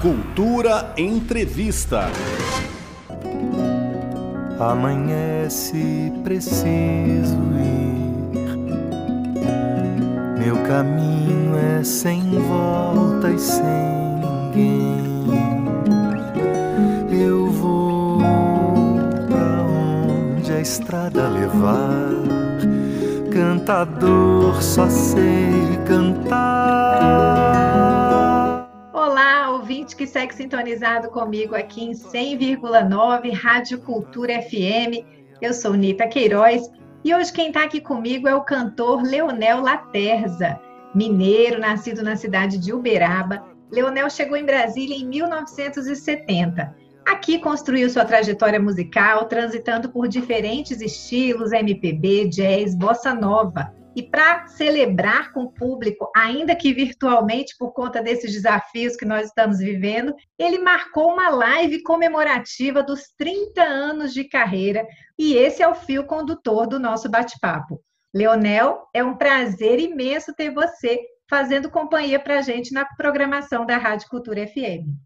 Cultura Entrevista. Amanhece, preciso ir. Meu caminho é sem volta e sem ninguém. Eu vou pra onde a estrada levar. Cantador, só sei cantar. Ouvinte que segue sintonizado comigo aqui em 100,9 Rádio Cultura FM. Eu sou Nita Queiroz e hoje quem está aqui comigo é o cantor Leonel Laterza, mineiro, nascido na cidade de Uberaba. Leonel chegou em Brasília em 1970. Aqui construiu sua trajetória musical, transitando por diferentes estilos, MPB, jazz, bossa nova. E para celebrar com o público, ainda que virtualmente por conta desses desafios que nós estamos vivendo, ele marcou uma live comemorativa dos 30 anos de carreira, e esse é o fio condutor do nosso bate-papo. Leonel, é um prazer imenso ter você fazendo companhia para a gente na programação da Rádio Cultura FM.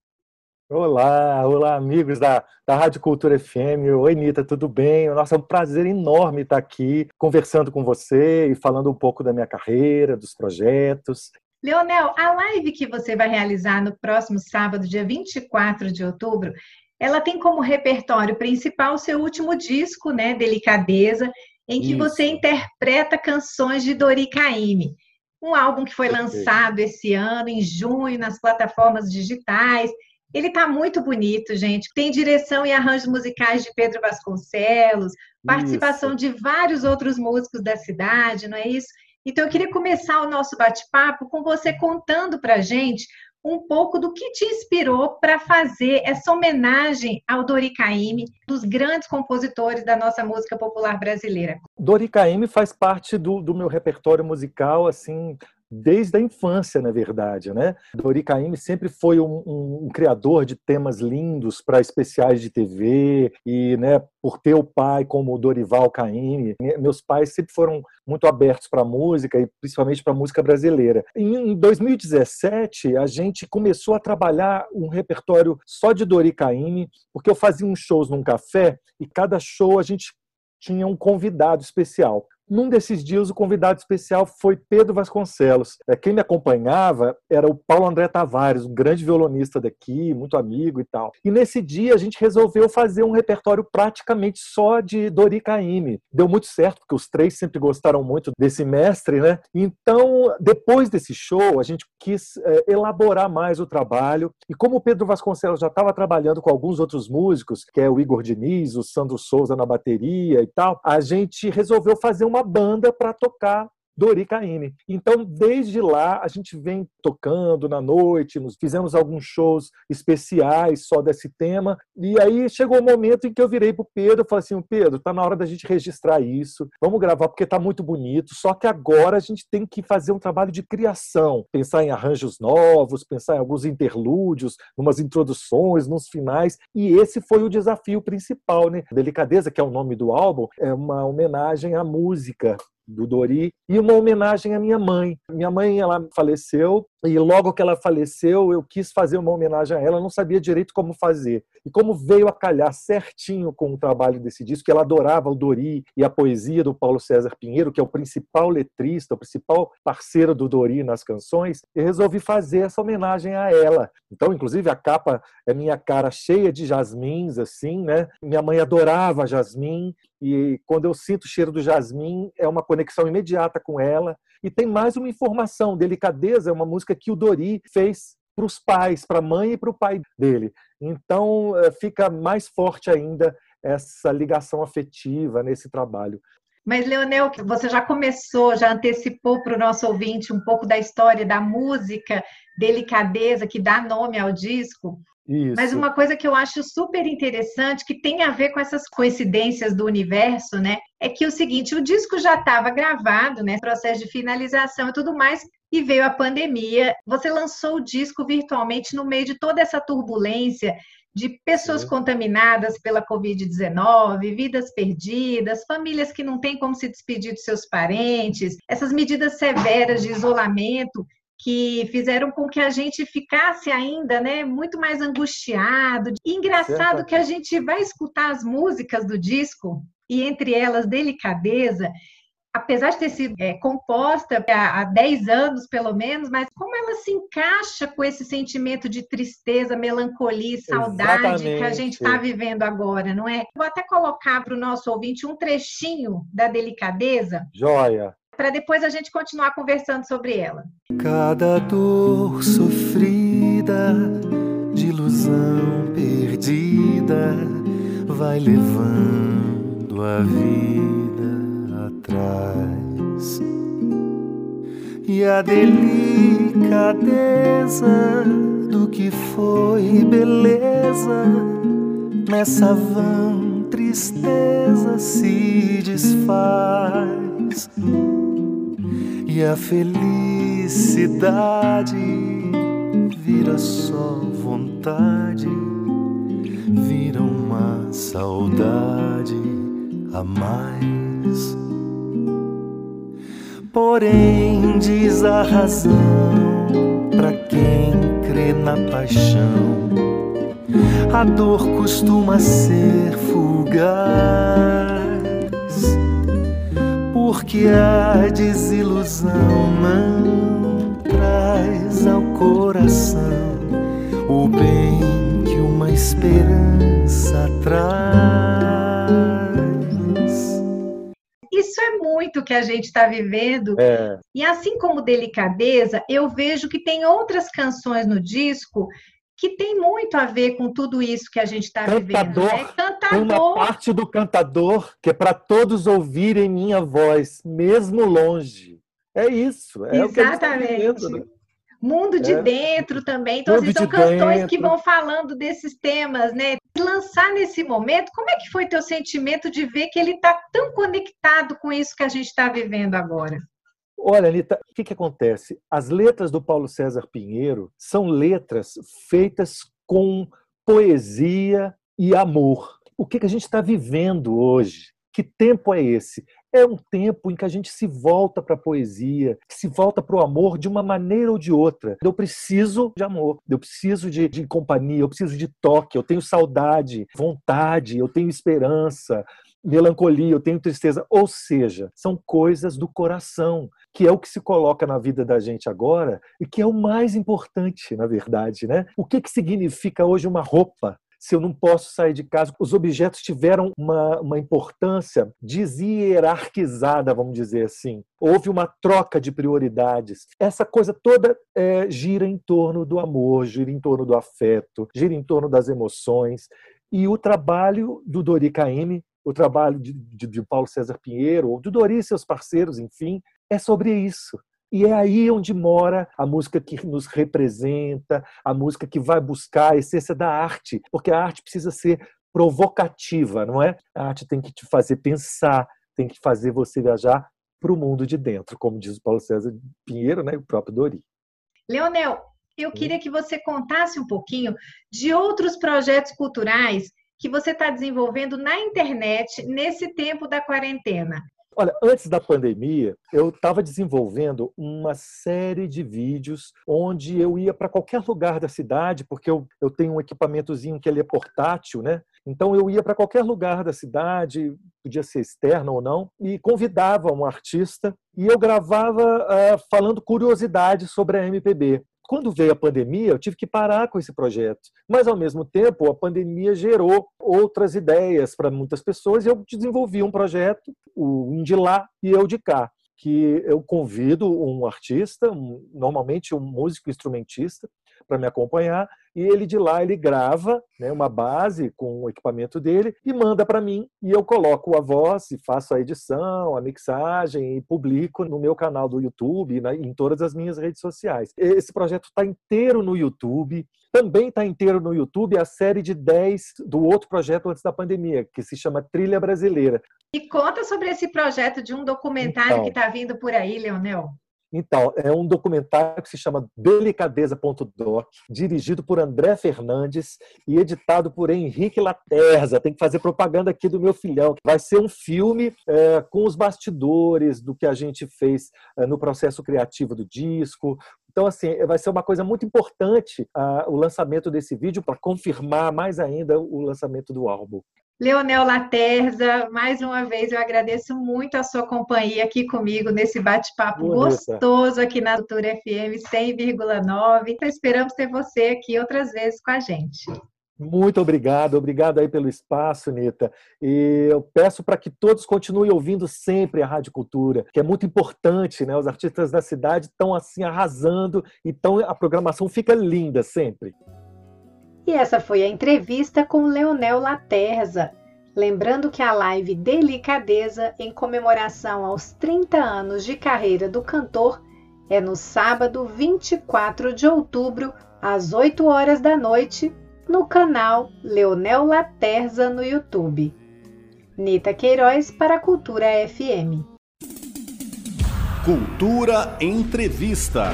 Olá, olá amigos da, da Rádio Cultura FM. Oi, Nita, tudo bem? Nossa, é um prazer enorme estar aqui conversando com você e falando um pouco da minha carreira, dos projetos. Leonel, a live que você vai realizar no próximo sábado, dia 24 de outubro, ela tem como repertório principal o seu último disco, né, Delicadeza, em que Isso. você interpreta canções de Dori Caymmi. Um álbum que foi lançado esse ano, em junho, nas plataformas digitais ele está muito bonito, gente. Tem direção e arranjos musicais de Pedro Vasconcelos, participação isso. de vários outros músicos da cidade, não é isso? Então, eu queria começar o nosso bate-papo com você contando para gente um pouco do que te inspirou para fazer essa homenagem ao Dori Caymmi, dos grandes compositores da nossa música popular brasileira. Dori Caymmi faz parte do, do meu repertório musical, assim, desde a infância, na verdade. Né? Dori Caymmi sempre foi um, um, um criador de temas lindos para especiais de TV e, né, por ter o pai como o Dorival Caymmi, meus pais sempre foram muito abertos para música e principalmente para música brasileira. Em 2017, a gente começou a trabalhar um repertório só de Dori Caymmi, porque eu fazia uns shows num café e cada show a gente tinha um convidado especial. Num desses dias, o convidado especial foi Pedro Vasconcelos. É, quem me acompanhava era o Paulo André Tavares, um grande violonista daqui, muito amigo e tal. E nesse dia a gente resolveu fazer um repertório praticamente só de Dori Caymmi. Deu muito certo, porque os três sempre gostaram muito desse mestre, né? Então, depois desse show, a gente quis é, elaborar mais o trabalho. E como o Pedro Vasconcelos já estava trabalhando com alguns outros músicos, que é o Igor Diniz, o Sandro Souza na bateria e tal, a gente resolveu fazer um uma banda para tocar Dori Caymmi. Então, desde lá, a gente vem tocando na noite, nos fizemos alguns shows especiais só desse tema. E aí chegou o um momento em que eu virei para o Pedro e falei assim: Pedro, tá na hora da gente registrar isso, vamos gravar porque tá muito bonito. Só que agora a gente tem que fazer um trabalho de criação, pensar em arranjos novos, pensar em alguns interlúdios, umas introduções, nos finais. E esse foi o desafio principal, né? Delicadeza, que é o nome do álbum, é uma homenagem à música do Dori e uma homenagem à minha mãe. Minha mãe ela faleceu e logo que ela faleceu eu quis fazer uma homenagem a ela, não sabia direito como fazer. E como veio a calhar certinho com o trabalho desse disco, que ela adorava o Dori e a poesia do Paulo César Pinheiro, que é o principal letrista, o principal parceiro do Dori nas canções, eu resolvi fazer essa homenagem a ela. Então, inclusive a capa é minha cara cheia de jasmins assim, né? Minha mãe adorava jasmim e quando eu sinto o cheiro do jasmim, é uma conexão imediata com ela. E tem mais uma informação: Delicadeza é uma música que o Dori fez para os pais, para a mãe e para o pai dele. Então eh, fica mais forte ainda essa ligação afetiva nesse trabalho. Mas, Leonel, você já começou, já antecipou para o nosso ouvinte um pouco da história da música Delicadeza, que dá nome ao disco. Isso. Mas uma coisa que eu acho super interessante, que tem a ver com essas coincidências do universo, né? É que o seguinte, o disco já estava gravado, né? Processo de finalização e tudo mais, e veio a pandemia. Você lançou o disco virtualmente no meio de toda essa turbulência de pessoas contaminadas pela Covid-19, vidas perdidas, famílias que não têm como se despedir de seus parentes, essas medidas severas de isolamento que fizeram com que a gente ficasse ainda, né, muito mais angustiado. E engraçado que a gente vai escutar as músicas do disco e entre elas Delicadeza, apesar de ter sido é, composta há 10 anos, pelo menos, mas como ela se encaixa com esse sentimento de tristeza, melancolia e saudade Exatamente. que a gente está vivendo agora, não é? Vou até colocar para o nosso ouvinte um trechinho da delicadeza. Joia! Para depois a gente continuar conversando sobre ela. Cada dor sofrida, de ilusão perdida, vai levando a vida atrás. E a delicadeza do que foi beleza nessa vã tristeza se desfaz. E a felicidade vira só vontade, vira uma saudade a mais. Porém, diz a razão para quem crê na paixão. A dor costuma ser fugaz, porque a desilusão não traz ao coração o bem que uma esperança traz. Que a gente está vivendo. É. E assim como Delicadeza, eu vejo que tem outras canções no disco que tem muito a ver com tudo isso que a gente está vivendo. Né? Cantador. Uma parte do cantador que é para todos ouvirem minha voz, mesmo longe. É isso. É Exatamente. O que a gente tá vivendo, né? Mundo de é. Dentro também. Então, assim, são canções dentro. que vão falando desses temas, né? Lançar nesse momento, como é que foi teu sentimento de ver que ele está tão conectado com isso que a gente está vivendo agora? Olha, Anitta, o que, que acontece? As letras do Paulo César Pinheiro são letras feitas com poesia e amor. O que, que a gente está vivendo hoje? Que tempo é esse? É um tempo em que a gente se volta para a poesia, se volta para o amor de uma maneira ou de outra. Eu preciso de amor, eu preciso de, de companhia, eu preciso de toque, eu tenho saudade, vontade, eu tenho esperança, melancolia, eu tenho tristeza. Ou seja, são coisas do coração, que é o que se coloca na vida da gente agora e que é o mais importante, na verdade. Né? O que, que significa hoje uma roupa? Se eu não posso sair de casa. Os objetos tiveram uma, uma importância deshierarquizada, vamos dizer assim. Houve uma troca de prioridades. Essa coisa toda é, gira em torno do amor, gira em torno do afeto, gira em torno das emoções. E o trabalho do Dori Caymmi, o trabalho de, de, de Paulo César Pinheiro, ou do Dori e seus parceiros, enfim, é sobre isso. E é aí onde mora a música que nos representa, a música que vai buscar a essência da arte, porque a arte precisa ser provocativa, não é? A arte tem que te fazer pensar, tem que fazer você viajar para o mundo de dentro, como diz o Paulo César Pinheiro, né, e o próprio Dori. Leonel, eu queria que você contasse um pouquinho de outros projetos culturais que você está desenvolvendo na internet nesse tempo da quarentena. Olha, antes da pandemia, eu estava desenvolvendo uma série de vídeos onde eu ia para qualquer lugar da cidade, porque eu, eu tenho um equipamentozinho que ele é portátil, né? Então eu ia para qualquer lugar da cidade, podia ser externo ou não, e convidava um artista e eu gravava uh, falando curiosidades sobre a MPB. Quando veio a pandemia, eu tive que parar com esse projeto. Mas, ao mesmo tempo, a pandemia gerou outras ideias para muitas pessoas e eu desenvolvi um projeto, o um de lá e eu de cá, que eu convido um artista, um, normalmente um músico instrumentista, para me acompanhar e ele de lá ele grava né, uma base com o equipamento dele e manda para mim e eu coloco a voz e faço a edição, a mixagem e publico no meu canal do YouTube e em todas as minhas redes sociais. Esse projeto está inteiro no YouTube. Também está inteiro no YouTube a série de 10 do outro projeto antes da pandemia, que se chama Trilha Brasileira. E conta sobre esse projeto de um documentário então, que está vindo por aí, Leonel. Então, é um documentário que se chama Delicadeza.doc, dirigido por André Fernandes e editado por Henrique Laterza. Tem que fazer propaganda aqui do meu filhão. Vai ser um filme é, com os bastidores do que a gente fez é, no processo criativo do disco, Então, assim, vai ser uma coisa muito importante uh, o lançamento desse vídeo para confirmar mais ainda o lançamento do álbum. Leonel Laterza, mais uma vez eu agradeço muito a sua companhia aqui comigo nesse bate-papo gostoso aqui na Cultura FM 100,9. Esperamos ter você aqui outras vezes com a gente. Muito obrigado, obrigado aí pelo espaço, Nita. E eu peço para que todos continuem ouvindo sempre a Rádio Cultura, que é muito importante, né? Os artistas da cidade estão assim arrasando, então a programação fica linda sempre. E essa foi a entrevista com Leonel Laterza. Lembrando que a live Delicadeza, em comemoração aos 30 anos de carreira do cantor, é no sábado 24 de outubro, às 8 horas da noite, no canal Leonel Laterza no YouTube. Nita Queiroz para a Cultura FM. Cultura Entrevista.